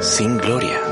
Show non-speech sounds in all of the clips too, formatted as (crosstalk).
Sin gloria.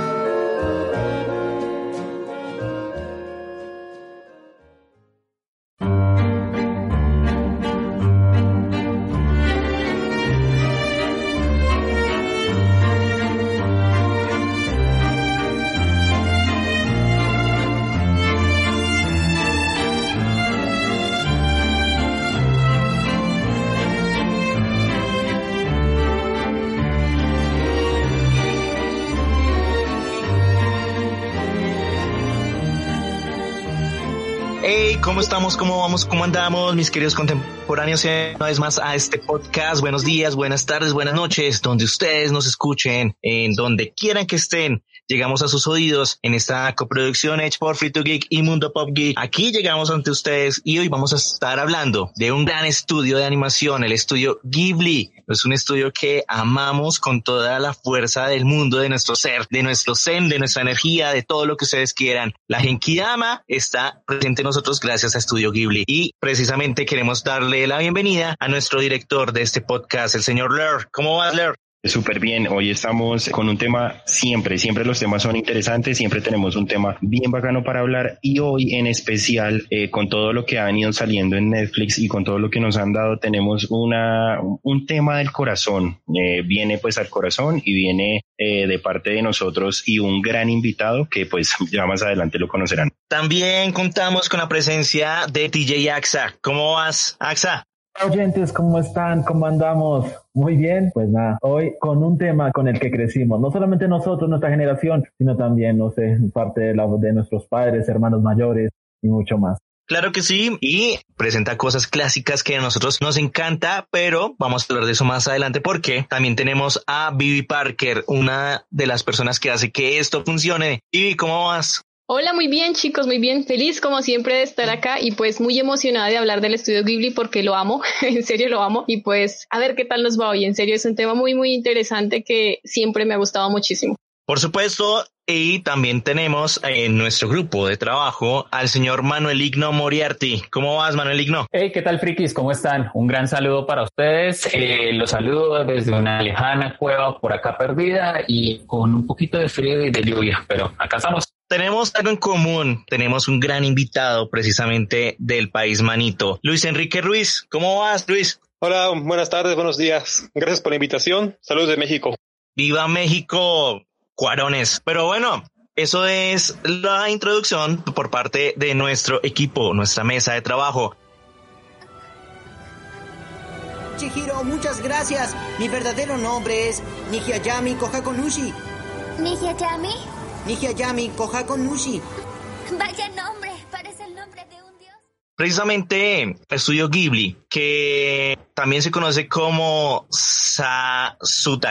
¿Cómo vamos? ¿Cómo andamos, mis queridos contemporáneos? Una vez más a este podcast. Buenos días, buenas tardes, buenas noches, donde ustedes nos escuchen, en donde quieran que estén. Llegamos a sus oídos en esta coproducción hecha por Free to Geek y Mundo Pop Geek. Aquí llegamos ante ustedes y hoy vamos a estar hablando de un gran estudio de animación, el estudio Ghibli. Es un estudio que amamos con toda la fuerza del mundo, de nuestro ser, de nuestro zen, de nuestra energía, de todo lo que ustedes quieran. La Genkidama está presente en nosotros gracias a Estudio Ghibli y precisamente queremos darle la bienvenida a nuestro director de este podcast, el señor Ler. ¿Cómo vas, Ler? Súper bien, hoy estamos con un tema siempre, siempre los temas son interesantes, siempre tenemos un tema bien bacano para hablar y hoy en especial eh, con todo lo que han ido saliendo en Netflix y con todo lo que nos han dado tenemos una, un tema del corazón, eh, viene pues al corazón y viene eh, de parte de nosotros y un gran invitado que pues ya más adelante lo conocerán. También contamos con la presencia de TJ AXA. ¿Cómo vas, AXA? Oyentes, ¿cómo están? ¿Cómo andamos? Muy bien, pues nada, hoy con un tema con el que crecimos, no solamente nosotros, nuestra generación, sino también, no sé, parte de, la, de nuestros padres, hermanos mayores y mucho más. Claro que sí, y presenta cosas clásicas que a nosotros nos encanta, pero vamos a hablar de eso más adelante porque también tenemos a Vivi Parker, una de las personas que hace que esto funcione. Vivi, ¿cómo vas? Hola, muy bien chicos, muy bien. Feliz como siempre de estar acá y pues muy emocionada de hablar del estudio Ghibli porque lo amo, (laughs) en serio lo amo y pues a ver qué tal nos va hoy. En serio es un tema muy muy interesante que siempre me ha gustado muchísimo. Por supuesto, y también tenemos en nuestro grupo de trabajo al señor Manuel Igno Moriarty. ¿Cómo vas, Manuel Igno? Hey, ¿qué tal, frikis? ¿Cómo están? Un gran saludo para ustedes. Eh, los saludo desde una lejana cueva por acá perdida y con un poquito de frío y de lluvia, pero acá estamos tenemos algo en común. Tenemos un gran invitado precisamente del país manito. Luis Enrique Ruiz. ¿Cómo vas, Luis? Hola, buenas tardes, buenos días. Gracias por la invitación. Saludos de México. Viva México, cuarones. Pero bueno, eso es la introducción por parte de nuestro equipo, nuestra mesa de trabajo. Chihiro, muchas gracias. Mi verdadero nombre es Nihiayami Kohakonushi. ¿Nihiayami? Yami Kohako Nushi. Vaya nombre, parece el nombre de un. Precisamente Estudio Ghibli, que también se conoce como Sasutahio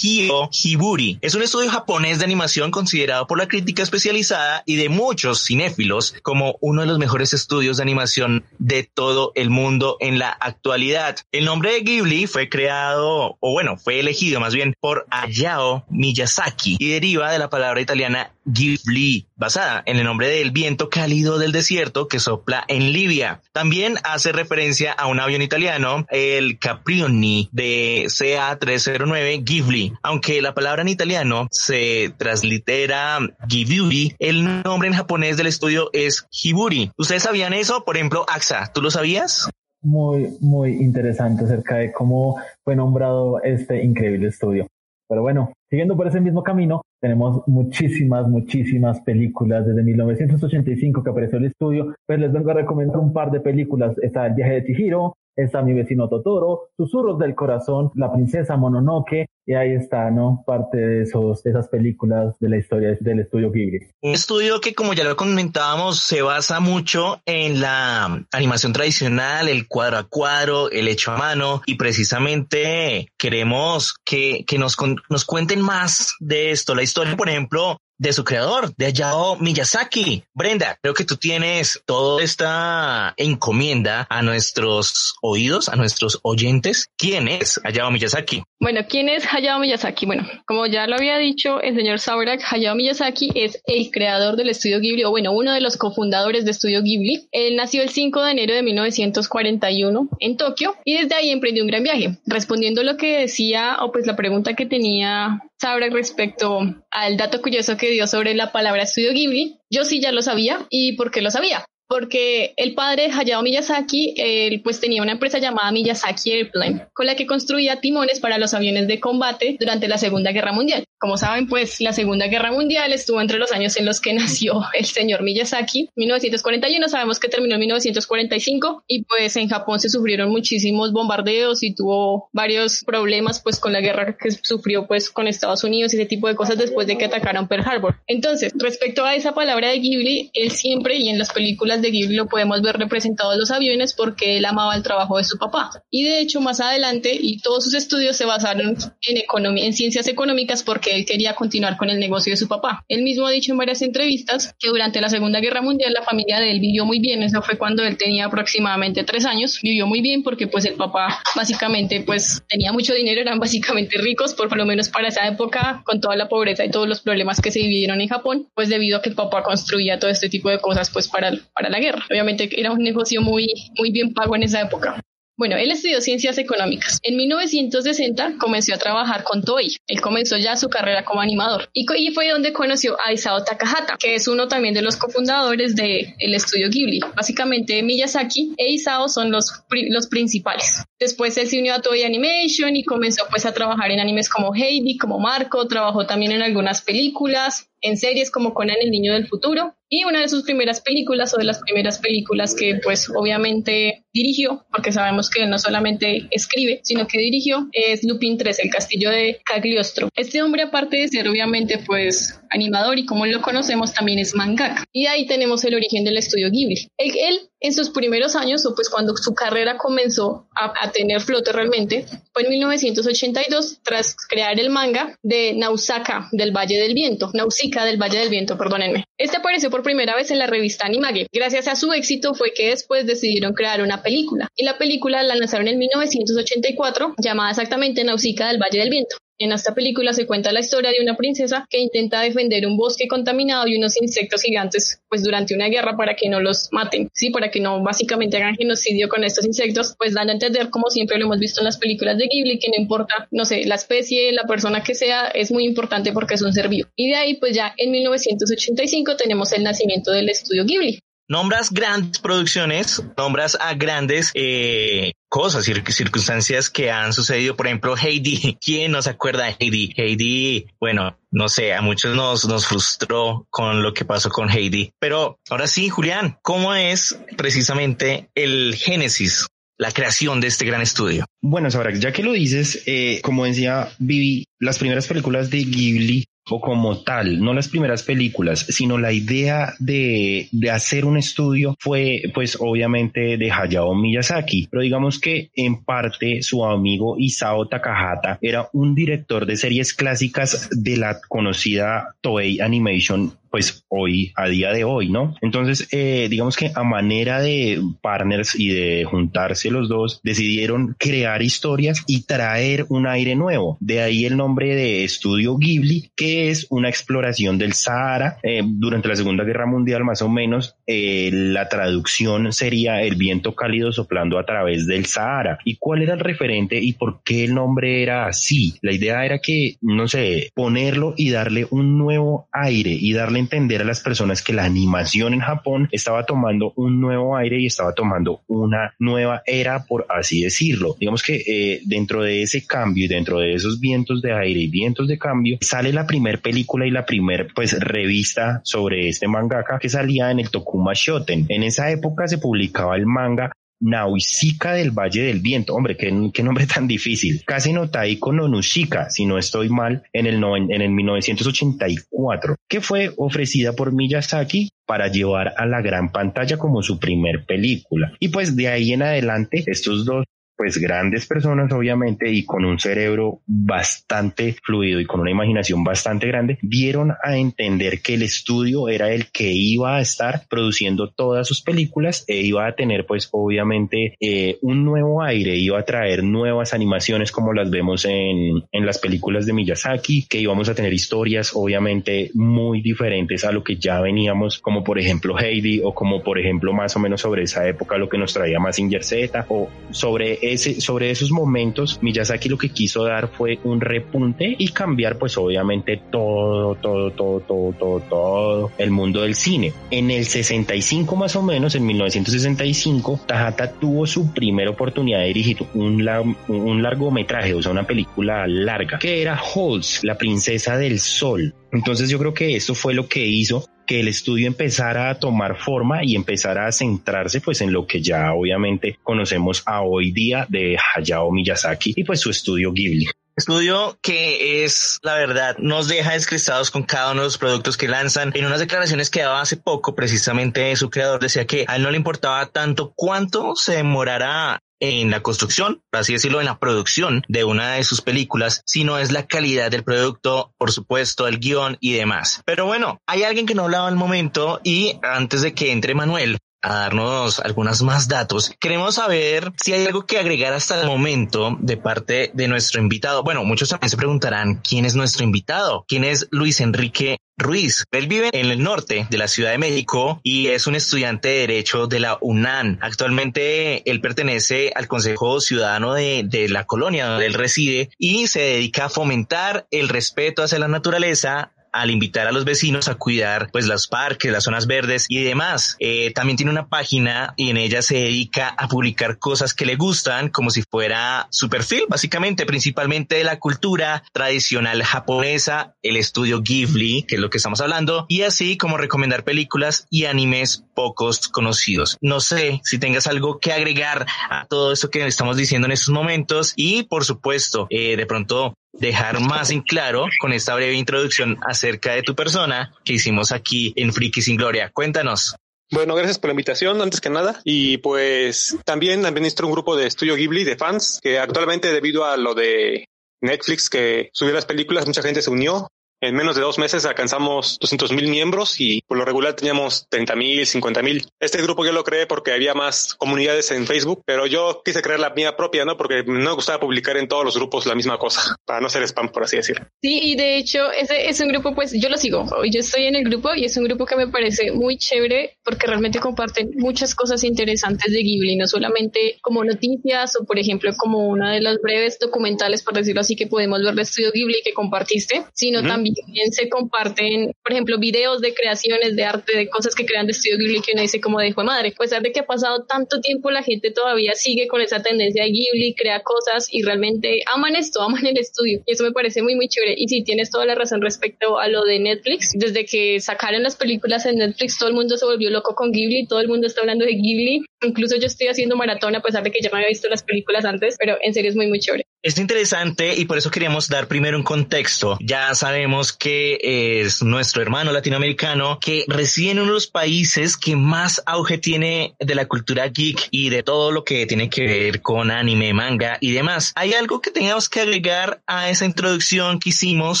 Hiburi. Es un estudio japonés de animación considerado por la crítica especializada y de muchos cinéfilos como uno de los mejores estudios de animación de todo el mundo en la actualidad. El nombre de Ghibli fue creado, o bueno, fue elegido más bien por Hayao Miyazaki y deriva de la palabra italiana Ghibli, basada en el nombre del viento cálido del desierto que sopla en Libia. También hace referencia a un avión italiano, el Caprioni de CA309 Ghibli. Aunque la palabra en italiano se translitera Ghibli, el nombre en japonés del estudio es Hiburi. ¿Ustedes sabían eso? Por ejemplo, AXA, ¿tú lo sabías? Muy, muy interesante acerca de cómo fue nombrado este increíble estudio. Pero bueno, siguiendo por ese mismo camino, tenemos muchísimas, muchísimas películas desde 1985 que apareció el estudio. Pues les vengo a recomendar un par de películas. Está El viaje de Chihiro, está Mi vecino Totoro, Susurros del corazón, La princesa Mononoke, y ahí está, ¿no? Parte de, esos, esas películas de la historia del estudio Ghibli. Un estudio que, como ya lo comentábamos, se basa mucho en la animación tradicional, el cuadro a cuadro, el hecho a mano, y precisamente queremos que, que nos, nos cuenten más de esto. La historia, por ejemplo, de su creador, de Hayao Miyazaki. Brenda, creo que tú tienes toda esta encomienda a nuestros oídos, a nuestros oyentes. ¿Quién es Hayao Miyazaki? Bueno, ¿quién es Hayao Miyazaki? Bueno, como ya lo había dicho el señor Saurak, Hayao Miyazaki es el creador del estudio Ghibli, o bueno, uno de los cofundadores de estudio Ghibli. Él nació el 5 de enero de 1941 en Tokio y desde ahí emprendió un gran viaje. Respondiendo lo que decía, o pues la pregunta que tenía Saurak respecto al dato curioso que dio sobre la palabra estudio Ghibli, yo sí ya lo sabía. ¿Y por qué lo sabía? porque el padre Hayao Miyazaki, él pues tenía una empresa llamada Miyazaki Airplane, con la que construía timones para los aviones de combate durante la Segunda Guerra Mundial. Como saben, pues la Segunda Guerra Mundial estuvo entre los años en los que (laughs) nació el señor Miyazaki, 1941, sabemos que terminó en 1945 y pues en Japón se sufrieron muchísimos bombardeos y tuvo varios problemas pues con la guerra que sufrió pues con Estados Unidos y ese tipo de cosas después de que atacaron Pearl Harbor. Entonces, respecto a esa palabra de Ghibli, él siempre y en las películas de Ghibli lo podemos ver representado en los aviones porque él amaba el trabajo de su papá. Y de hecho, más adelante, y todos sus estudios se basaron en economía, en ciencias económicas porque él quería continuar con el negocio de su papá. Él mismo ha dicho en varias entrevistas que durante la Segunda Guerra Mundial la familia de él vivió muy bien. Eso fue cuando él tenía aproximadamente tres años. Vivió muy bien porque pues el papá básicamente pues tenía mucho dinero, eran básicamente ricos, por lo menos para esa época, con toda la pobreza y todos los problemas que se vivieron en Japón, pues debido a que el papá construía todo este tipo de cosas pues para, para la guerra. Obviamente era un negocio muy, muy bien pago en esa época. Bueno, él estudió ciencias económicas. En 1960 comenzó a trabajar con Toei. Él comenzó ya su carrera como animador. Y, fue donde conoció a Isao Takahata, que es uno también de los cofundadores del el estudio Ghibli. Básicamente Miyazaki e Isao son los, los principales. Después él se unió a Toei Animation y comenzó pues a trabajar en animes como Heidi, como Marco. Trabajó también en algunas películas en series como Conan el Niño del Futuro y una de sus primeras películas o de las primeras películas que pues obviamente dirigió, porque sabemos que no solamente escribe, sino que dirigió, es Lupin 3, el castillo de Cagliostro. Este hombre aparte de ser obviamente pues animador y como lo conocemos también es mangaka. Y ahí tenemos el origen del estudio Ghibli. él en sus primeros años, o pues cuando su carrera comenzó a, tener flote realmente, fue en 1982 tras crear el manga de Nausaka del Valle del Viento, Nausicaa del Valle del Viento, perdónenme. Este apareció por primera vez en la revista Animage. Gracias a su éxito fue que después decidieron crear una película. Y la película la lanzaron en 1984, llamada exactamente Nausicaa del Valle del Viento. En esta película se cuenta la historia de una princesa que intenta defender un bosque contaminado y unos insectos gigantes, pues durante una guerra para que no los maten, sí, para que no básicamente hagan genocidio con estos insectos, pues dan a entender, como siempre lo hemos visto en las películas de Ghibli, que no importa, no sé, la especie, la persona que sea, es muy importante porque es un ser vivo. Y de ahí, pues ya en 1985 tenemos el nacimiento del estudio Ghibli. Nombras grandes producciones, nombras a grandes eh, cosas, circunstancias que han sucedido. Por ejemplo, Heidi. (laughs) ¿Quién no se acuerda de Heidi? Heidi, bueno, no sé, a muchos nos, nos frustró con lo que pasó con Heidi. Pero ahora sí, Julián, ¿cómo es precisamente el génesis la creación de este gran estudio? Bueno, Sabrak, ya que lo dices, eh, como decía Vivi, las primeras películas de Ghibli o como tal, no las primeras películas, sino la idea de, de, hacer un estudio fue pues obviamente de Hayao Miyazaki, pero digamos que en parte su amigo Isao Takahata era un director de series clásicas de la conocida Toei Animation pues hoy, a día de hoy, ¿no? Entonces, eh, digamos que a manera de partners y de juntarse los dos, decidieron crear historias y traer un aire nuevo. De ahí el nombre de Estudio Ghibli, que es una exploración del Sahara. Eh, durante la Segunda Guerra Mundial, más o menos, eh, la traducción sería el viento cálido soplando a través del Sahara. ¿Y cuál era el referente y por qué el nombre era así? La idea era que, no sé, ponerlo y darle un nuevo aire y darle entender a las personas que la animación en Japón estaba tomando un nuevo aire y estaba tomando una nueva era, por así decirlo. Digamos que eh, dentro de ese cambio y dentro de esos vientos de aire y vientos de cambio, sale la primer película y la primer pues revista sobre este mangaka que salía en el Tokuma Shoten. En esa época se publicaba el manga Nausicaa del Valle del Viento. Hombre, qué, nombre tan difícil. Casi no Taiko no Nushika, si no estoy mal, en el, en el 1984, que fue ofrecida por Miyazaki para llevar a la gran pantalla como su primer película. Y pues de ahí en adelante, estos dos pues grandes personas obviamente y con un cerebro bastante fluido y con una imaginación bastante grande, dieron a entender que el estudio era el que iba a estar produciendo todas sus películas e iba a tener pues obviamente eh, un nuevo aire, iba a traer nuevas animaciones como las vemos en, en las películas de Miyazaki, que íbamos a tener historias obviamente muy diferentes a lo que ya veníamos, como por ejemplo Heidi o como por ejemplo más o menos sobre esa época lo que nos traía más Z o sobre sobre esos momentos, Miyazaki lo que quiso dar fue un repunte y cambiar pues obviamente todo, todo, todo, todo, todo, todo el mundo del cine. En el 65 más o menos, en 1965, Tajata tuvo su primera oportunidad de dirigir un, un largometraje, o sea, una película larga, que era Holz, la princesa del sol. Entonces yo creo que eso fue lo que hizo que el estudio empezara a tomar forma y empezara a centrarse pues en lo que ya obviamente conocemos a hoy día de Hayao Miyazaki y pues su estudio Ghibli. Estudio que es, la verdad, nos deja descrestados con cada uno de los productos que lanzan. En unas declaraciones que daba hace poco, precisamente su creador decía que a él no le importaba tanto cuánto se demorara en la construcción, por así decirlo, en la producción de una de sus películas, sino es la calidad del producto, por supuesto, el guion y demás. Pero bueno, hay alguien que no hablaba al momento y antes de que entre Manuel, a darnos algunos más datos. Queremos saber si hay algo que agregar hasta el momento de parte de nuestro invitado. Bueno, muchos también se preguntarán quién es nuestro invitado, quién es Luis Enrique Ruiz. Él vive en el norte de la Ciudad de México y es un estudiante de Derecho de la UNAM. Actualmente él pertenece al Consejo Ciudadano de, de, la colonia donde él reside y se dedica a fomentar el respeto hacia la naturaleza al invitar a los vecinos a cuidar pues los parques, las zonas verdes y demás. Eh, también tiene una página y en ella se dedica a publicar cosas que le gustan como si fuera su perfil, básicamente, principalmente de la cultura tradicional japonesa, el estudio Ghibli, que es lo que estamos hablando, y así como recomendar películas y animes pocos conocidos. No sé si tengas algo que agregar a todo esto que estamos diciendo en estos momentos y por supuesto, eh, de pronto dejar más en claro con esta breve introducción acerca de tu persona que hicimos aquí en Friki sin Gloria. Cuéntanos. Bueno, gracias por la invitación, antes que nada. Y pues también administro un grupo de estudio Ghibli de fans que actualmente debido a lo de Netflix que subió las películas, mucha gente se unió en menos de dos meses alcanzamos 200 mil miembros y por lo regular teníamos 30 mil, 50 mil. Este grupo yo lo creé porque había más comunidades en Facebook, pero yo quise crear la mía propia, ¿no? Porque no me gustaba publicar en todos los grupos la misma cosa, (laughs) para no ser spam, por así decirlo. Sí, y de hecho, ese es un grupo, pues yo lo sigo. Yo estoy en el grupo y es un grupo que me parece muy chévere porque realmente comparten muchas cosas interesantes de Ghibli, no solamente como noticias o, por ejemplo, como una de las breves documentales, por decirlo así, que podemos ver de Estudio Ghibli que compartiste, sino también también se comparten, por ejemplo, videos de creaciones de arte, de cosas que crean de estudio Ghibli que uno dice como de madre. A pesar de que ha pasado tanto tiempo, la gente todavía sigue con esa tendencia de Ghibli, crea cosas y realmente aman esto, aman el estudio. Y eso me parece muy, muy chévere. Y sí, tienes toda la razón respecto a lo de Netflix. Desde que sacaron las películas en Netflix, todo el mundo se volvió loco con Ghibli, todo el mundo está hablando de Ghibli. Incluso yo estoy haciendo maratón a pesar de que ya me había visto las películas antes, pero en serio es muy, muy chévere. Es interesante y por eso queríamos dar primero un contexto. Ya sabemos que es nuestro hermano latinoamericano que reside en uno de los países que más auge tiene de la cultura geek y de todo lo que tiene que ver con anime, manga y demás. ¿Hay algo que tengamos que agregar a esa introducción que hicimos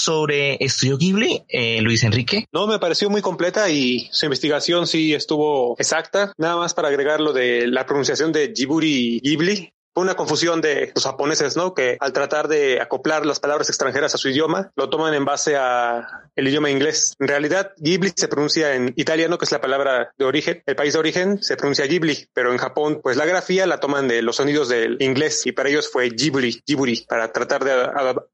sobre Estudio Ghibli, eh, Luis Enrique? No, me pareció muy completa y su investigación sí estuvo exacta. Nada más para agregar lo de la pronunciación de Jiburi Ghibli una confusión de los japoneses, ¿no? Que al tratar de acoplar las palabras extranjeras a su idioma, lo toman en base a el idioma inglés. En realidad, Ghibli se pronuncia en italiano, que es la palabra de origen. El país de origen se pronuncia Ghibli, pero en Japón, pues la grafía la toman de los sonidos del inglés y para ellos fue Ghibli, Ghibli, para tratar de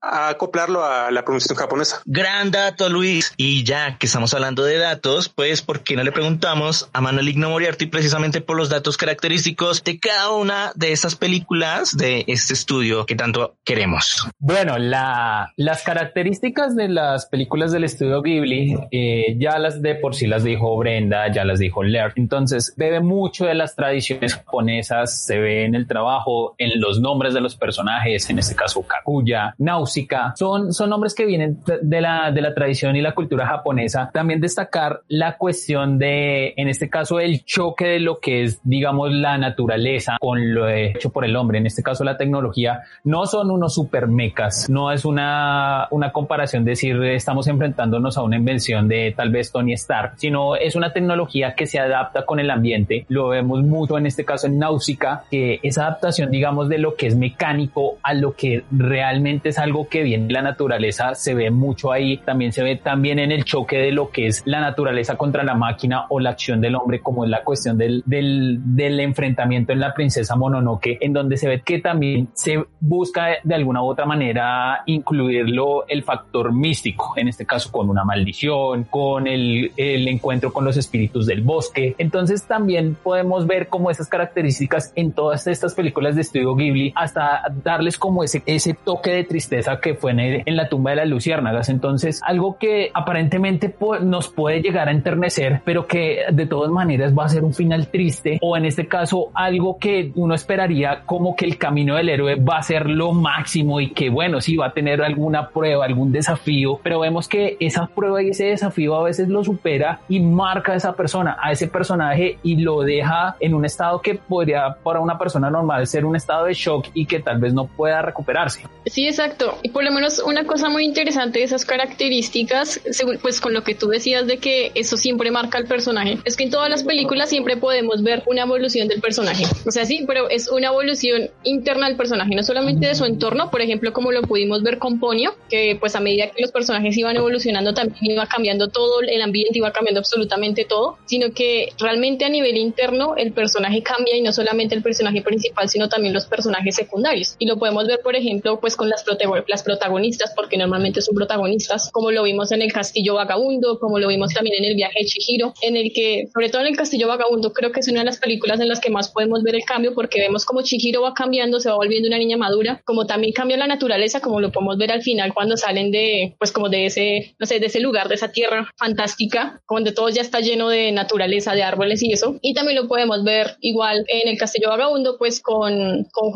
acoplarlo a la pronunciación japonesa. Gran dato, Luis. Y ya que estamos hablando de datos, pues, ¿por qué no le preguntamos a Manuel Igno Moriarty precisamente por los datos característicos de cada una de estas películas de este estudio que tanto queremos? Bueno, la, las características de las películas del estudio Ghibli eh, ya las de por sí las dijo Brenda, ya las dijo Ler. Entonces, bebe mucho de las tradiciones japonesas, se ve en el trabajo, en los nombres de los personajes, en este caso Kaguya, Náusica, son, son nombres que vienen de la, de la tradición y la cultura japonesa. También destacar la cuestión de, en este caso, el choque de lo que es, digamos, la naturaleza con lo hecho por el hombre, en este caso la tecnología, no son unos super mecas, no es una, una comparación decir estamos enfrentándonos a una invención de tal vez Tony Stark, sino es una tecnología que se adapta con el ambiente. Lo vemos mucho en este caso en Náusica, que esa adaptación, digamos, de lo que es mecánico a lo que realmente es algo que viene de la naturaleza, se ve mucho ahí. También se ve también en el choque de lo que es la naturaleza contra la máquina o la acción del hombre, como es la cuestión del, del, del enfrentamiento en la princesa Mononoke, en donde se ve que también se busca de alguna u otra manera incluirlo el factor místico, en este caso con una maldición, con el, encuentro con los espíritus del bosque. Entonces también podemos ver como esas características en todas estas películas de estudio Ghibli hasta darles como ese, ese toque de tristeza que fue en, en la tumba de las luciérnagas. Entonces algo que aparentemente nos puede llegar a enternecer, pero que de todas maneras va a ser un final triste o en este caso algo que uno esperaría como que el camino del héroe va a ser lo máximo y que bueno, sí va a tener alguna prueba, algún desafío, pero vemos que esa prueba y ese desafío a veces lo supera y marca a esa persona, a ese personaje y lo deja en un estado que podría para una persona normal ser un estado de shock y que tal vez no pueda recuperarse. Sí, exacto. Y por lo menos una cosa muy interesante de esas características, pues con lo que tú decías de que eso siempre marca al personaje, es que en todas las películas siempre podemos ver una evolución del personaje. O sea, sí, pero es una evolución interna del personaje, no solamente de su entorno, por ejemplo, como lo pudimos ver con Ponio, que pues a medida que los personajes iban evolucionando también iba cambiando todo, el ambiente iba cambiando absolutamente todo, sino que realmente a nivel interno el personaje cambia y no solamente el personaje principal, sino también los personajes secundarios. Y lo podemos ver, por ejemplo, pues con las, las protagonistas, porque normalmente son protagonistas, como lo vimos en el Castillo Vagabundo, como lo vimos también en el viaje de Chihiro, en el que, sobre todo en el Castillo Vagabundo, creo que es una de las películas en las que más podemos ver el cambio, porque vemos como Chihiro va cambiando, se va volviendo una niña madura, como también cambia la naturaleza, como lo podemos ver al final cuando salen de, pues como de ese, no sé, de ese lugar, de esa tierra fantástica, donde todo ya está lleno de naturaleza, de árboles y eso. Y también lo podemos ver igual en el Castillo Vagabundo, pues con, con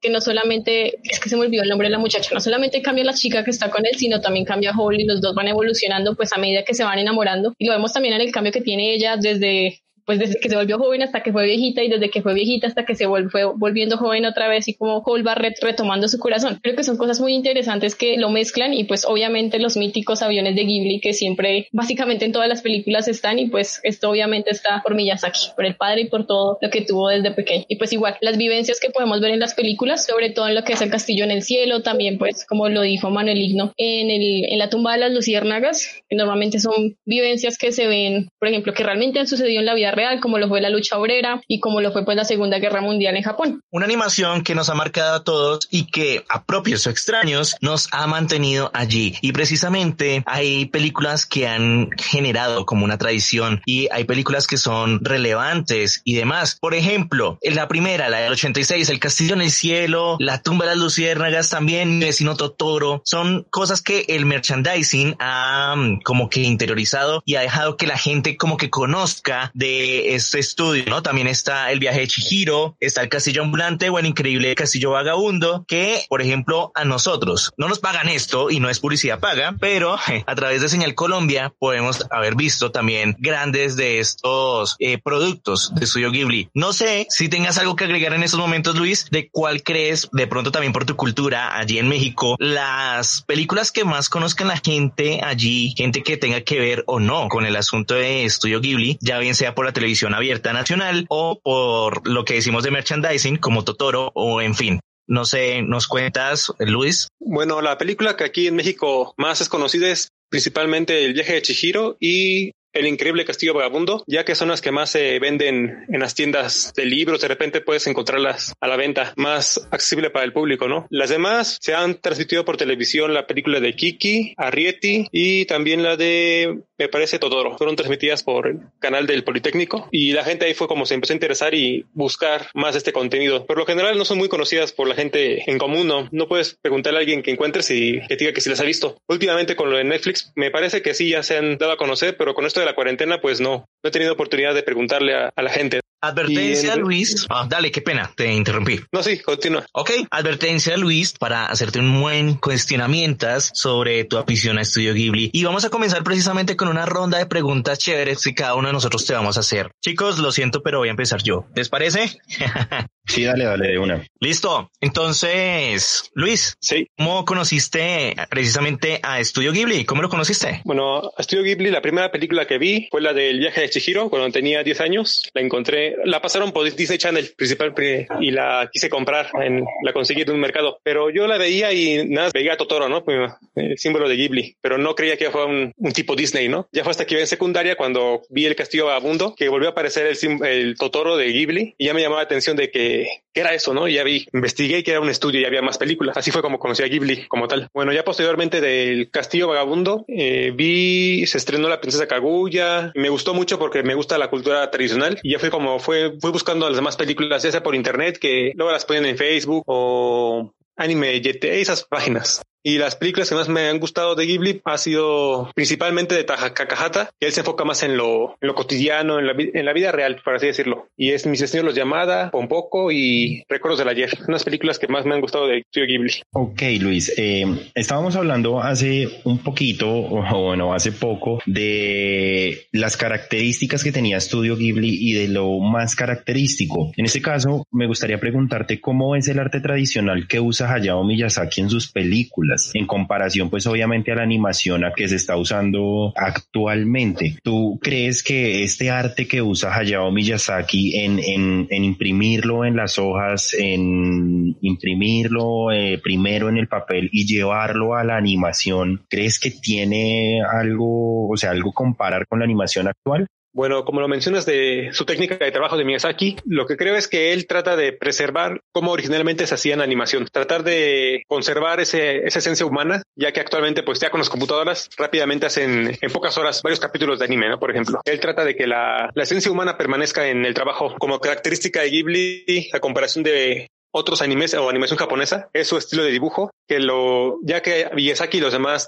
que no solamente, es que se me olvidó el nombre de la muchacha, no solamente cambia la chica que está con él, sino también cambia Howl y los dos van evolucionando pues a medida que se van enamorando. Y lo vemos también en el cambio que tiene ella desde pues desde que se volvió joven hasta que fue viejita y desde que fue viejita hasta que se fue volviendo joven otra vez y como Cole Barrett retomando su corazón. Creo que son cosas muy interesantes que lo mezclan y pues obviamente los míticos aviones de Ghibli que siempre básicamente en todas las películas están y pues esto obviamente está por Miyazaki, por el padre y por todo lo que tuvo desde pequeño. Y pues igual las vivencias que podemos ver en las películas, sobre todo en lo que es el castillo en el cielo, también pues como lo dijo Manuel Igno, en, el, en la tumba de las luciérnagas, que normalmente son vivencias que se ven, por ejemplo, que realmente han sucedido en la vida real, como lo fue la lucha obrera y como lo fue pues la Segunda Guerra Mundial en Japón. Una animación que nos ha marcado a todos y que a propios o extraños nos ha mantenido allí. Y precisamente hay películas que han generado como una tradición y hay películas que son relevantes y demás. Por ejemplo, la primera, la del 86, El Castillo en el Cielo, La tumba de las luciérnagas, también Mi vecino Totoro, son cosas que el merchandising ha mm, como que interiorizado y ha dejado que la gente como que conozca de este estudio, ¿no? También está el viaje de Chihiro, está el castillo ambulante o el increíble castillo vagabundo, que, por ejemplo, a nosotros no nos pagan esto y no es publicidad paga, pero (laughs) a través de Señal Colombia podemos haber visto también grandes de estos eh, productos de Estudio Ghibli. No sé si tengas algo que agregar en estos momentos, Luis, de cuál crees, de pronto también por tu cultura allí en México, las películas que más conozcan la gente allí, gente que tenga que ver o no con el asunto de Estudio Ghibli, ya bien sea por la televisión abierta nacional o por lo que decimos de merchandising como Totoro o en fin. No sé, ¿nos cuentas, Luis? Bueno, la película que aquí en México más es conocida es principalmente El viaje de Chihiro y el increíble Castillo Vagabundo, ya que son las que más se venden en las tiendas de libros, de repente puedes encontrarlas a la venta más accesible para el público, ¿no? Las demás se han transmitido por televisión la película de Kiki, Arrietty y también la de, me parece, Totoro. Fueron transmitidas por el canal del Politécnico y la gente ahí fue como se empezó a interesar y buscar más este contenido. Por lo general no son muy conocidas por la gente en común, ¿no? No puedes preguntarle a alguien que encuentres y que diga que si las ha visto. Últimamente con lo de Netflix me parece que sí ya se han dado a conocer, pero con esto de la cuarentena, pues no, no he tenido oportunidad de preguntarle a, a la gente. Advertencia, el- Luis. Ah, dale, qué pena, te interrumpí. No, sí, continúa. Ok, advertencia Luis para hacerte un buen cuestionamientos sobre tu afición a Estudio Ghibli y vamos a comenzar precisamente con una ronda de preguntas chéveres que cada uno de nosotros te vamos a hacer. Chicos, lo siento, pero voy a empezar yo. ¿Les parece? (laughs) Sí, dale, dale de una. Listo. Entonces, Luis, Sí. ¿cómo conociste precisamente a Estudio Ghibli? ¿Cómo lo conociste? Bueno, Estudio Ghibli, la primera película que vi fue la del viaje de Chihiro cuando tenía 10 años. La encontré, la pasaron por Disney Channel principal pri- y la quise comprar, en, la conseguí de un mercado. Pero yo la veía y nada, veía a Totoro, ¿no? Pues, El símbolo de Ghibli, pero no creía que fuera un, un tipo Disney, ¿no? Ya fue hasta que iba en secundaria cuando vi el Castillo Vagabundo que volvió a aparecer el, el Totoro de Ghibli y ya me llamó la atención de que, que era eso, ¿no? Y ya vi, investigué que era un estudio y había más películas. Así fue como conocí a Ghibli como tal. Bueno, ya posteriormente del Castillo Vagabundo, eh, vi, se estrenó La Princesa Kaguya. Me gustó mucho porque me gusta la cultura tradicional y ya fue como fue, fui buscando las demás películas, ya por internet, que luego las ponen en Facebook o Anime YT, esas páginas. Y las películas que más me han gustado de Ghibli ha sido principalmente de Takahata, que él se enfoca más en lo, en lo cotidiano, en la, vida real, por así decirlo. Y es Mis destinos los llamada, Pompoco y Recuerdos del ayer. Unas películas que más me han gustado de Estudio Ghibli. Ok, Luis, eh, estábamos hablando hace un poquito, o bueno, hace poco, de las características que tenía Estudio Ghibli y de lo más característico. En este caso, me gustaría preguntarte cómo es el arte tradicional que usa Hayao Miyazaki en sus películas, en comparación, pues obviamente a la animación a que se está usando actualmente. ¿Tú crees que este arte que usa Hayao Miyazaki en, en, en imprimirlo en las hojas, en imprimirlo eh, primero en el papel y llevarlo a la animación, crees que tiene algo, o sea, algo comparar con la animación actual? Bueno, como lo mencionas de su técnica de trabajo de Miyazaki, lo que creo es que él trata de preservar cómo originalmente se hacía en animación, tratar de conservar ese, esa esencia humana, ya que actualmente pues ya con las computadoras rápidamente hacen en pocas horas varios capítulos de anime, ¿no? Por ejemplo, él trata de que la, la esencia humana permanezca en el trabajo como característica de Ghibli a comparación de otros animes o animación japonesa, es su estilo de dibujo, que lo, ya que Miyazaki y los demás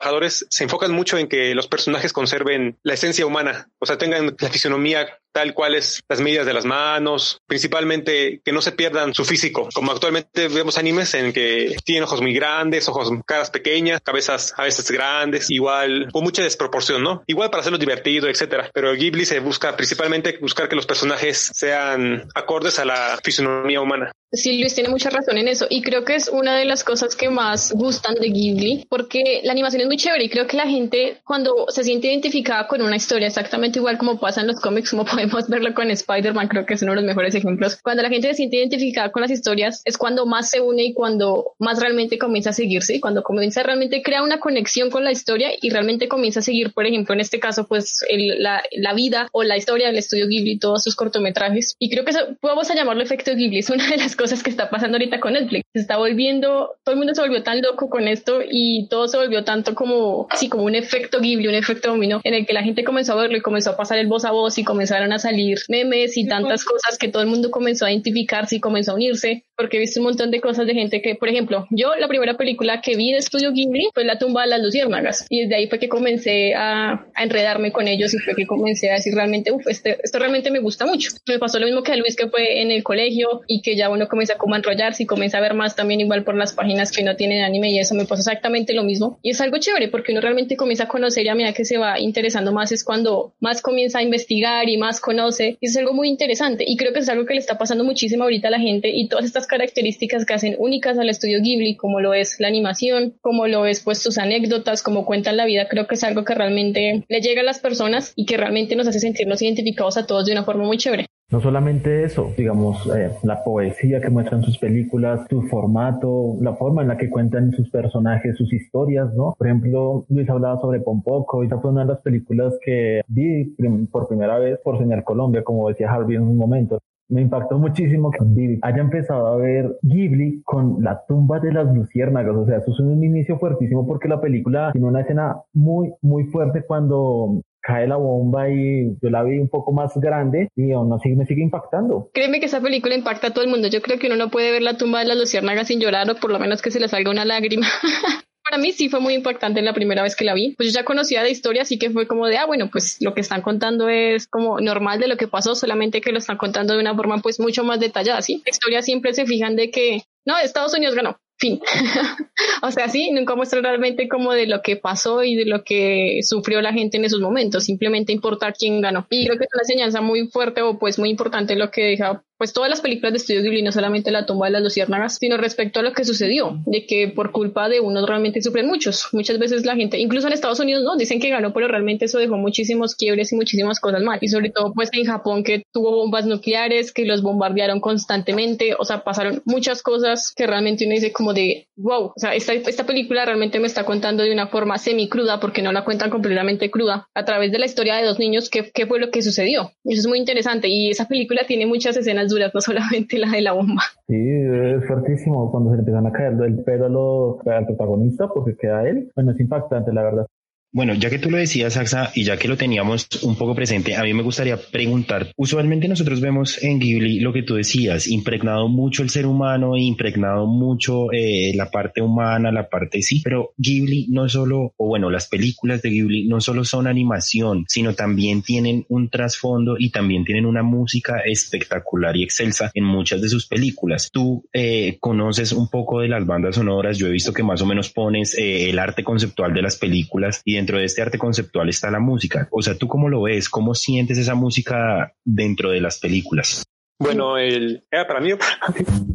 trabajadores se enfocan mucho en que los personajes conserven la esencia humana, o sea, tengan la fisionomía tal cual es las medidas de las manos, principalmente que no se pierdan su físico, como actualmente vemos animes en que tienen ojos muy grandes, ojos, caras pequeñas, cabezas a veces grandes, igual, con mucha desproporción, ¿no? Igual para hacerlo divertido, etcétera. Pero Ghibli se busca principalmente buscar que los personajes sean acordes a la fisionomía humana. Sí, Luis tiene mucha razón en eso y creo que es una de las cosas que más gustan de Ghibli porque la animación es muy chévere y creo que la gente cuando se siente identificada con una historia exactamente igual como pasa en los cómics, como (laughs) podemos verlo con Spider-Man, creo que es uno de los mejores ejemplos. Cuando la gente se siente identificada con las historias es cuando más se une y cuando más realmente comienza a seguirse y cuando comienza realmente crea una conexión con la historia y realmente comienza a seguir, por ejemplo, en este caso, pues el- la, la vida o la historia del estudio Ghibli, todos sus cortometrajes. Y creo que eso, vamos a llamarlo efecto Ghibli, es una de las cosas que está pasando ahorita con Netflix. Se está volviendo, todo el mundo se volvió tan loco con esto y todo se volvió tanto como, sí, como un efecto Ghibli, un efecto dominó, en el que la gente comenzó a verlo y comenzó a pasar el voz a voz y comenzaron a salir memes y tantas cosas que todo el mundo comenzó a identificarse y comenzó a unirse, porque he visto un montón de cosas de gente que, por ejemplo, yo la primera película que vi de estudio Ghibli fue La tumba de las luciérnagas y desde ahí fue que comencé a, a enredarme con ellos y fue que comencé a decir realmente, uff, este, esto realmente me gusta mucho. Me pasó lo mismo que a Luis que fue en el colegio y que ya uno comienza como a enrollarse y comienza a ver más también igual por las páginas que no tienen anime y eso me pasó exactamente lo mismo. Y es algo chévere porque uno realmente comienza a conocer y a medida que se va interesando más es cuando más comienza a investigar y más conoce. Y es algo muy interesante y creo que es algo que le está pasando muchísimo ahorita a la gente y todas estas características que hacen únicas al estudio Ghibli, como lo es la animación, como lo es pues sus anécdotas, como cuentan la vida, creo que es algo que realmente le llega a las personas y que realmente nos hace sentirnos identificados a todos de una forma muy chévere. No solamente eso, digamos, eh, la poesía que muestran sus películas, su formato, la forma en la que cuentan sus personajes, sus historias, ¿no? Por ejemplo, Luis hablaba sobre Pompoco, esa fue una de las películas que vi por primera vez por Señal Colombia, como decía Harvey en un momento. Me impactó muchísimo que Vivi haya empezado a ver Ghibli con la tumba de las luciérnagas. O sea, eso es un inicio fuertísimo porque la película tiene una escena muy, muy fuerte cuando cae la bomba y yo la vi un poco más grande y aún así me sigue impactando. Créeme que esa película impacta a todo el mundo. Yo creo que uno no puede ver la tumba de las luciérnagas sin llorar o por lo menos que se le salga una lágrima. (laughs) para mí sí fue muy impactante la primera vez que la vi. Pues yo ya conocía de historia, así que fue como de, ah, bueno, pues lo que están contando es como normal de lo que pasó, solamente que lo están contando de una forma pues mucho más detallada, ¿sí? La historia siempre se fijan de que, no, Estados Unidos ganó, fin. (laughs) o sea, sí, nunca muestra realmente como de lo que pasó y de lo que sufrió la gente en esos momentos, simplemente importar quién ganó. Y creo que es una enseñanza muy fuerte o pues muy importante lo que deja pues todas las películas de Estudio Ghibli, no solamente La tumba de las luciérnagas, sino respecto a lo que sucedió, de que por culpa de unos realmente sufren muchos. Muchas veces la gente, incluso en Estados Unidos, no, dicen que ganó, pero realmente eso dejó muchísimos quiebres y muchísimas cosas mal. Y sobre todo pues en Japón que tuvo bombas nucleares, que los bombardearon constantemente, o sea, pasaron muchas cosas que realmente uno dice como de, wow, o sea, esta, esta película realmente me está contando de una forma semi cruda, porque no la cuentan completamente cruda, a través de la historia de dos niños, qué, qué fue lo que sucedió. Eso es muy interesante. Y esa película tiene muchas escenas duras, (laughs) solamente la de la bomba. Sí, es fuertísimo cuando se le empiezan a caer el pelo al protagonista porque queda él. Bueno, es impactante, la verdad. Bueno, ya que tú lo decías, Saxa, y ya que lo teníamos un poco presente, a mí me gustaría preguntar, usualmente nosotros vemos en Ghibli lo que tú decías, impregnado mucho el ser humano, impregnado mucho eh, la parte humana, la parte sí, pero Ghibli no solo, o bueno, las películas de Ghibli no solo son animación, sino también tienen un trasfondo y también tienen una música espectacular y excelsa en muchas de sus películas. Tú eh, conoces un poco de las bandas sonoras, yo he visto que más o menos pones eh, el arte conceptual de las películas y dentro de este arte conceptual está la música. O sea, ¿tú cómo lo ves? ¿Cómo sientes esa música dentro de las películas? Bueno, el, ¿era para mí?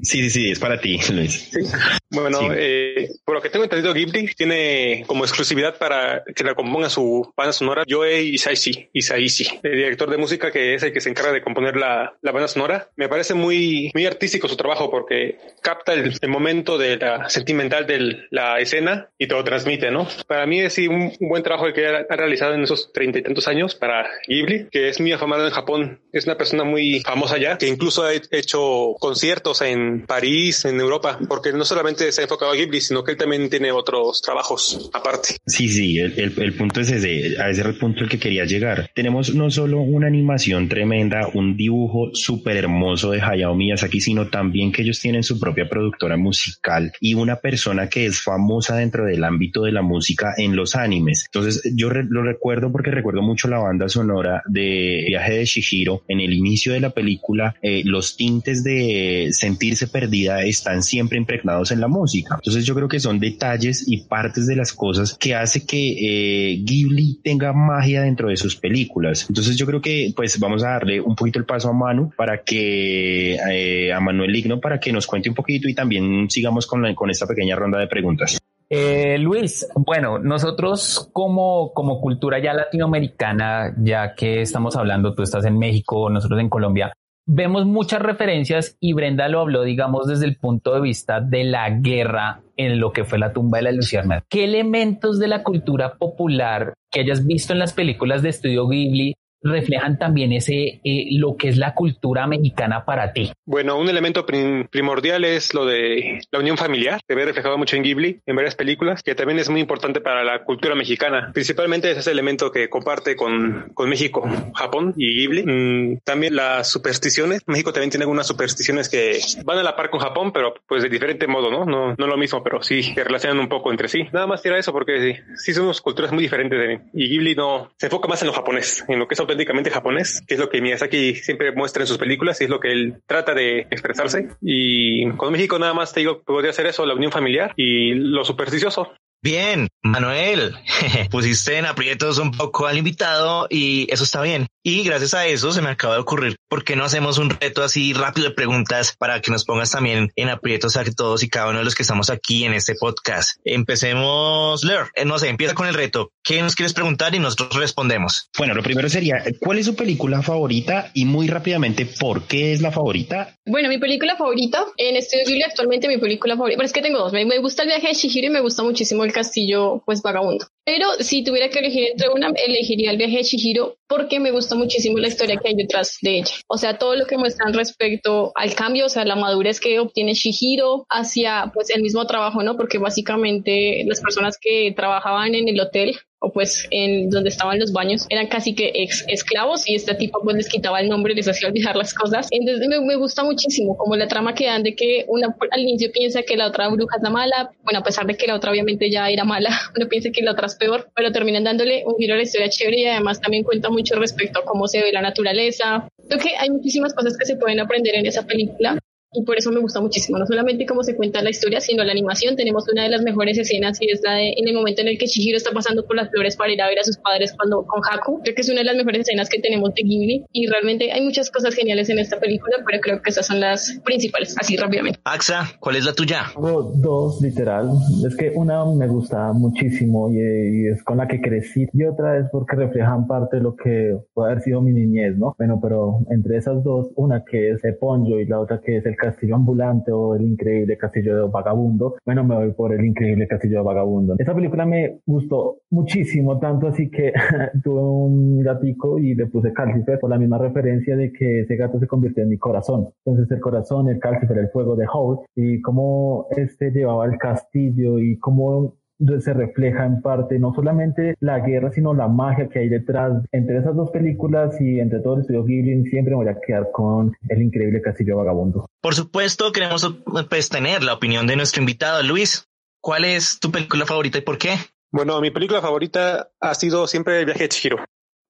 Sí, sí, sí, es para ti, Luis. Bueno, eh, por lo que tengo entendido, Ghibli tiene como exclusividad para que la componga su banda sonora Joe Isaishi, Isaishi, el director de música que es el que se encarga de componer la, la banda sonora. Me parece muy, muy artístico su trabajo porque capta el, momento de la sentimental de la escena y te lo transmite, ¿no? Para mí es sí, un, buen trabajo el que ha, ha realizado en esos treinta y tantos años para Ghibli, que es muy afamado en Japón. Es una persona muy famosa ya, que incluso ha hecho conciertos en París, en Europa, porque no solamente se ha enfocado a Ghibli, sino que él también tiene otros trabajos aparte. Sí, sí, el, el, punto es ese, a ese era el punto al que quería llegar. Tenemos no solo una animación tremenda, un dibujo súper hermoso de Hayao Miyazaki, sino también que ellos tienen su propia productora musical y una persona que es famosa dentro del ámbito de la música en los animes. Entonces, yo lo recuerdo porque recuerdo mucho la banda sonora de Viaje de Shihiro en el inicio de la película eh, los tintes de sentirse perdida están siempre impregnados en la música. Entonces yo creo que son detalles y partes de las cosas que hace que eh, Ghibli tenga magia dentro de sus películas. Entonces yo creo que pues vamos a darle un poquito el paso a Manu para que eh, a Manuel Ligno para que nos cuente un poquito y también sigamos con, con esta pequeña ronda de preguntas. Eh, Luis, bueno, nosotros como, como cultura ya latinoamericana, ya que estamos hablando, tú estás en México, nosotros en Colombia, vemos muchas referencias y Brenda lo habló, digamos, desde el punto de vista de la guerra en lo que fue la tumba de la Luciana. ¿Qué elementos de la cultura popular que hayas visto en las películas de estudio Ghibli reflejan también ese eh, lo que es la cultura mexicana para ti? Bueno, un elemento primordial es lo de la unión familiar, que ve reflejado mucho en Ghibli, en varias películas, que también es muy importante para la cultura mexicana. Principalmente es ese elemento que comparte con, con México, Japón y Ghibli. Mm, también las supersticiones. México también tiene algunas supersticiones que van a la par con Japón, pero pues de diferente modo, ¿no? No, no lo mismo, pero sí que relacionan un poco entre sí. Nada más tira eso porque sí, sí somos culturas muy diferentes y Ghibli no se enfoca más en lo japonés, en lo que es japonés, que es lo que Miyazaki siempre muestra en sus películas y es lo que él trata de expresarse. Y con México nada más te digo, podría ser eso, la unión familiar y lo supersticioso. Bien, Manuel, (laughs) pusiste en aprietos un poco al invitado y eso está bien. Y gracias a eso se me acaba de ocurrir, ¿por qué no hacemos un reto así rápido de preguntas para que nos pongas también en aprietos a todos y cada uno de los que estamos aquí en este podcast? Empecemos, Ler, eh, no sé, empieza con el reto. ¿Qué nos quieres preguntar y nosotros respondemos? Bueno, lo primero sería, ¿cuál es su película favorita? Y muy rápidamente, ¿por qué es la favorita? Bueno, mi película favorita, en Estudio Ghibli actualmente mi película favorita, pero es que tengo dos, me, me gusta el viaje de Shihiro y me gusta muchísimo el castillo, pues vagabundo. Pero si tuviera que elegir entre una, elegiría el viaje de Shihiro porque me gusta muchísimo la historia que hay detrás de ella. O sea, todo lo que muestran respecto al cambio, o sea, la madurez que obtiene Shihiro hacia pues el mismo trabajo, ¿no? Porque básicamente las personas que trabajaban en el hotel o pues en donde estaban los baños, eran casi que ex esclavos y esta tipo pues les quitaba el nombre, les hacía olvidar las cosas. Entonces me, me gusta muchísimo como la trama que dan de que una al inicio piensa que la otra bruja es la mala, bueno, a pesar de que la otra obviamente ya era mala, (laughs) uno piensa que la otra es peor, pero terminan dándole un giro a la historia chévere y además también cuenta mucho respecto a cómo se ve la naturaleza. Creo que hay muchísimas cosas que se pueden aprender en esa película y por eso me gusta muchísimo, no solamente cómo se cuenta la historia, sino la animación. Tenemos una de las mejores escenas y es la de en el momento en el que Chihiro está pasando por las flores para ir a ver a sus padres cuando con Haku. Creo que es una de las mejores escenas que tenemos de Ghibli y realmente hay muchas cosas geniales en esta película, pero creo que esas son las principales, así rápidamente. Axa, ¿cuál es la tuya? Tengo dos, literal. Es que una me gusta muchísimo y, y es con la que crecí y otra es porque reflejan parte de lo que puede haber sido mi niñez, ¿no? Bueno, pero entre esas dos, una que es Ponyo y la otra que es el Castillo Ambulante o el increíble Castillo de Vagabundo, bueno, me voy por el increíble Castillo de Vagabundo. Esta película me gustó muchísimo, tanto así que (laughs) tuve un gatico y le puse Calcifer por la misma referencia de que ese gato se convirtió en mi corazón. Entonces el corazón, el Calcifer, el fuego de Howl y cómo este llevaba el castillo y cómo se refleja en parte no solamente la guerra, sino la magia que hay detrás. Entre esas dos películas y entre todo el estudio Ghibli, siempre me voy a quedar con El Increíble Castillo Vagabundo. Por supuesto, queremos pues, tener la opinión de nuestro invitado. Luis, ¿cuál es tu película favorita y por qué? Bueno, mi película favorita ha sido siempre El viaje de Chihiro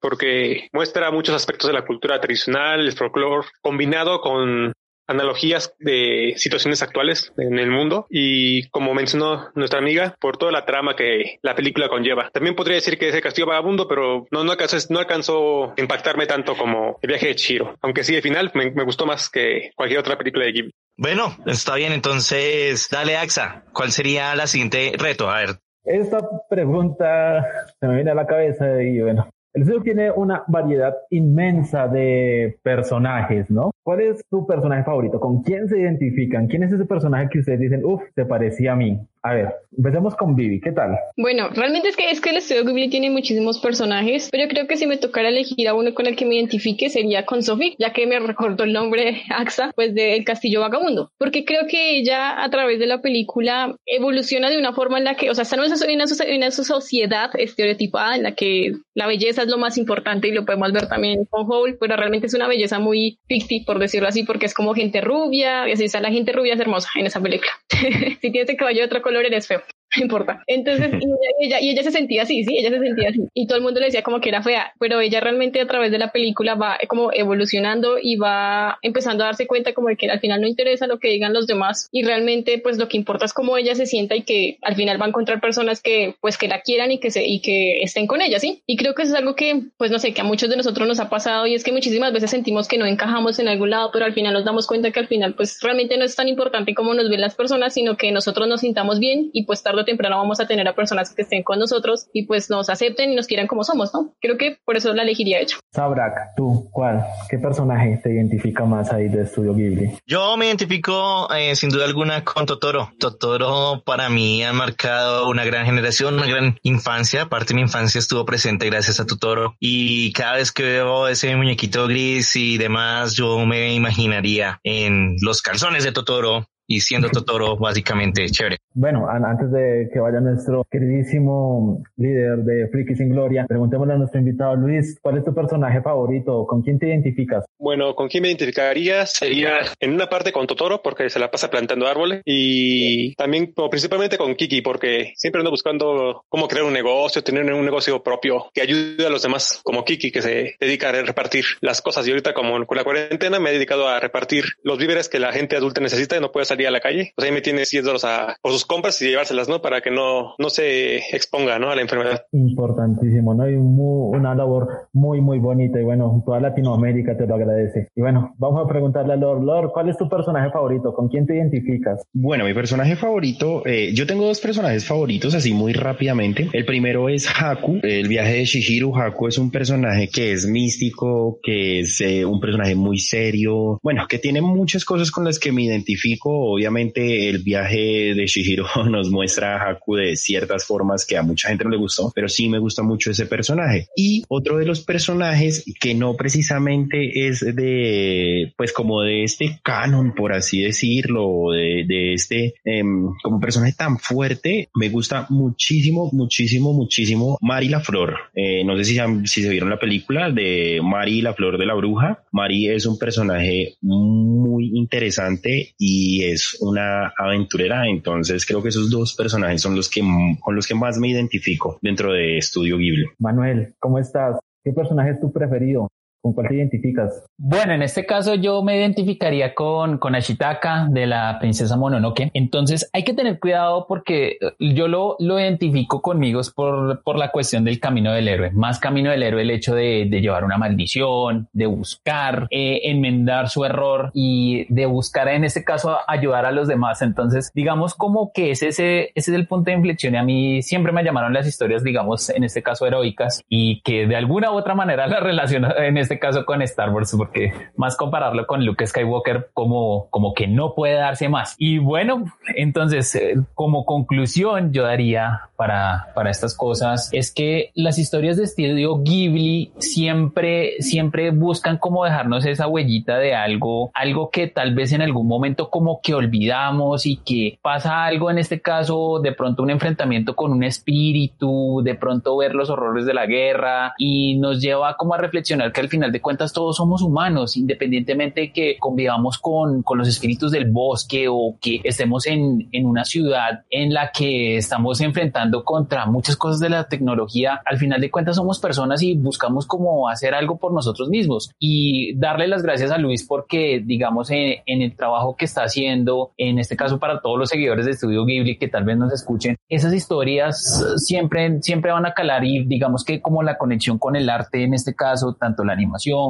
porque muestra muchos aspectos de la cultura tradicional, el folclore, combinado con analogías de situaciones actuales en el mundo y como mencionó nuestra amiga por toda la trama que la película conlleva. También podría decir que es el castillo vagabundo, pero no, no, alcanzó, no alcanzó a impactarme tanto como el viaje de Chiro, aunque sí, al final me, me gustó más que cualquier otra película de Ghibli. Bueno, está bien, entonces dale Axa, ¿cuál sería la siguiente reto? A ver. Esta pregunta se me viene a la cabeza y bueno, el estudio tiene una variedad inmensa de personajes, ¿no? ¿Cuál es tu personaje favorito? ¿Con quién se identifican? ¿Quién es ese personaje que ustedes dicen, uff, te parecía a mí? A ver, empecemos con Vivi, ¿qué tal? Bueno, realmente es que es que el estudio Ghibli tiene muchísimos personajes, pero yo creo que si me tocara elegir a uno con el que me identifique sería con Sophie, ya que me recordó el nombre (laughs) Axa, pues del Castillo Vagabundo, porque creo que ella a través de la película evoluciona de una forma en la que, o sea, está en una, una sociedad estereotipada en la que la belleza es lo más importante y lo podemos ver también con Hole, pero realmente es una belleza muy ficti, por decirlo así, porque es como gente rubia, y así está la gente rubia es hermosa en esa película. (laughs) si tienes el caballo de otro color eres feo no (laughs) importa. Entonces, (laughs) y ella, y ella se sentía así, sí, ella se sentía así. Y todo el mundo le decía como que era fea, pero ella realmente a través de la película va como evolucionando y va empezando a darse cuenta como de que al final no interesa lo que digan los demás y realmente pues lo que importa es cómo ella se sienta y que al final va a encontrar personas que pues que la quieran y que se y que estén con ella, ¿sí? Y creo que eso es algo que pues no sé, que a muchos de nosotros nos ha pasado y es que muchísimas veces sentimos que no encajamos en algún lado, pero al final nos damos cuenta que al final pues realmente no es tan importante cómo nos ven las personas, sino que nosotros nos sintamos bien y pues tarde o temprano vamos a tener a personas que estén con nosotros y pues nos acepten y nos quieran como somos, ¿no? Creo que por eso la elegiría hecho. Sabrak, tú, ¿cuál? ¿Qué personaje te identifica más ahí de Estudio Ghibli? Yo me identifico eh, sin duda alguna con Totoro. Totoro para mí ha marcado una gran generación, una gran infancia. Parte de mi infancia estuvo presente gracias a Totoro y cada vez que veo ese muñequito gris y demás, yo me imaginaría en los calzones de Totoro, y siendo (laughs) Totoro básicamente chévere. Bueno, antes de que vaya nuestro queridísimo líder de Friki sin Gloria, preguntémosle a nuestro invitado Luis, ¿cuál es tu personaje favorito? ¿Con quién te identificas? Bueno, ¿con quién me identificaría? Sería en una parte con Totoro, porque se la pasa plantando árboles, y también como principalmente con Kiki, porque siempre ando buscando cómo crear un negocio, tener un negocio propio que ayude a los demás, como Kiki, que se dedica a repartir las cosas. Y ahorita, como con la cuarentena, me he dedicado a repartir los víveres que la gente adulta necesita y no puede salir a la calle. Pues ahí me tiene 10 dólares a, por sus compras y llevárselas, ¿no? Para que no, no se exponga, ¿no? A la enfermedad. Importantísimo, ¿no? Y una labor muy, muy bonita y bueno, toda Latinoamérica te lo agradece. Y bueno, vamos a preguntarle a Lord. Lord, ¿cuál es tu personaje favorito? ¿Con quién te identificas? Bueno, mi personaje favorito, eh, yo tengo dos personajes favoritos así muy rápidamente. El primero es Haku, el viaje de Shihiro. Haku es un personaje que es místico, que es eh, un personaje muy serio, bueno, que tiene muchas cosas con las que me identifico Obviamente el viaje de Shihiro (laughs) nos muestra a Haku de ciertas formas que a mucha gente no le gustó, pero sí me gusta mucho ese personaje. Y otro de los personajes que no precisamente es de, pues como de este canon, por así decirlo, de, este, em, como personaje tan fuerte, me gusta muchísimo, muchísimo, muchísimo Mari la Flor. Eh, no sé si, si se vieron la película de Mari la Flor de la Bruja. Mari es un personaje muy interesante y es una aventurera. Entonces creo que esos dos personajes son los que con los que más me identifico dentro de Estudio Ghibli. Manuel, ¿cómo estás? ¿Qué personaje es tu preferido? ¿Con cuál te identificas? Bueno, en este caso yo me identificaría con, con Ashitaka de la princesa Mononoke. Entonces hay que tener cuidado porque yo lo, lo identifico conmigo por, por la cuestión del camino del héroe. Más camino del héroe el hecho de, de llevar una maldición, de buscar eh, enmendar su error y de buscar en este caso ayudar a los demás. Entonces digamos como que ese, ese, ese es el punto de inflexión y a mí siempre me llamaron las historias, digamos, en este caso heroicas y que de alguna u otra manera (laughs) la relación en este caso con Star Wars, porque más compararlo con Luke Skywalker como, como que no puede darse más. Y bueno, entonces, eh, como conclusión, yo daría para, para estas cosas es que las historias de estudio Ghibli siempre, siempre buscan como dejarnos esa huellita de algo, algo que tal vez en algún momento como que olvidamos y que pasa algo en este caso, de pronto un enfrentamiento con un espíritu, de pronto ver los horrores de la guerra y nos lleva como a reflexionar que al final de cuentas todos somos humanos, independientemente de que convivamos con, con los espíritus del bosque o que estemos en, en una ciudad en la que estamos enfrentando contra muchas cosas de la tecnología, al final de cuentas somos personas y buscamos como hacer algo por nosotros mismos. Y darle las gracias a Luis porque digamos en, en el trabajo que está haciendo, en este caso para todos los seguidores de Estudio Ghibli que tal vez nos escuchen, esas historias siempre, siempre van a calar y digamos que como la conexión con el arte en este caso, tanto la animación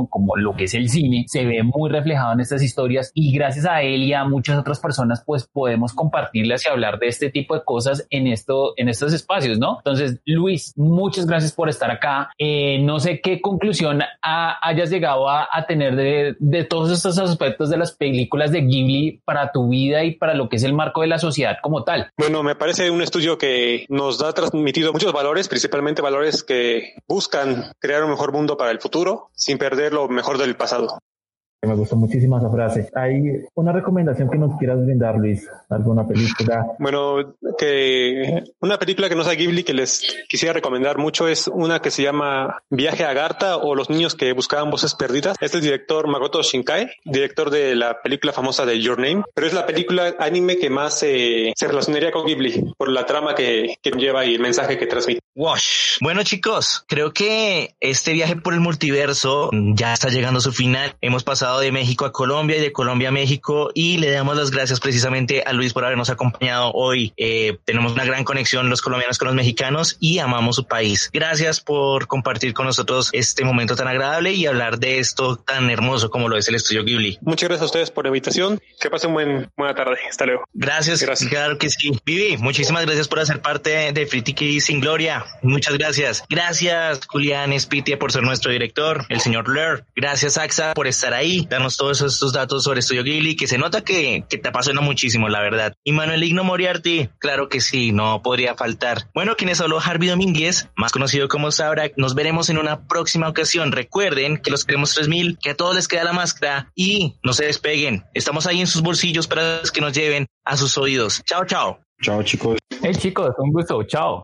como lo que es el cine, se ve muy reflejado en estas historias y gracias a él y a muchas otras personas pues podemos compartirlas y hablar de este tipo de cosas en esto, en estos espacios, ¿no? Entonces, Luis, muchas gracias por estar acá. Eh, no sé qué conclusión hayas llegado a, tener de, de todos estos aspectos de las películas de Ghibli para tu vida y para lo que es el marco de la sociedad como tal. Bueno, me parece un estudio que nos ha transmitido muchos valores, principalmente valores que buscan crear un mejor mundo para el futuro, sin perder lo mejor del pasado. Me gustó muchísimo esa frase. ¿Hay una recomendación que nos quieras brindar, Luis? ¿Alguna película? Bueno, que una película que no sea Ghibli que les quisiera recomendar mucho es una que se llama Viaje a Garta o Los niños que buscaban voces perdidas. Este es el director Makoto Shinkai, director de la película famosa de Your Name, pero es la película anime que más se relacionaría con Ghibli por la trama que, que lleva y el mensaje que transmite. Wash. Bueno chicos, creo que este viaje por el multiverso ya está llegando a su final. Hemos pasado de México a Colombia y de Colombia a México y le damos las gracias precisamente a Luis por habernos acompañado hoy. Eh, tenemos una gran conexión los colombianos con los mexicanos y amamos su país. Gracias por compartir con nosotros este momento tan agradable y hablar de esto tan hermoso como lo es el estudio Ghibli. Muchas gracias a ustedes por la invitación. Que pasen buen, buena tarde. Hasta luego. Gracias. gracias. Claro que sí. Vivi, muchísimas gracias por hacer parte de Free Sin Gloria. Muchas gracias. Gracias, Julián Spitia, por ser nuestro director, el señor Ler. Gracias, Axa, por estar ahí, darnos todos estos datos sobre Estudio Ghibli, que se nota que, que te apasiona muchísimo, la verdad. Y Manuel Igno Moriarty, claro que sí, no podría faltar. Bueno, quienes habló Harvey Domínguez, más conocido como Sabrak, nos veremos en una próxima ocasión. Recuerden que los queremos 3000, que a todos les queda la máscara y no se despeguen. Estamos ahí en sus bolsillos para que nos lleven a sus oídos. Chao, chao. Chao, chicos. Hey, chicos, un gusto. Chao.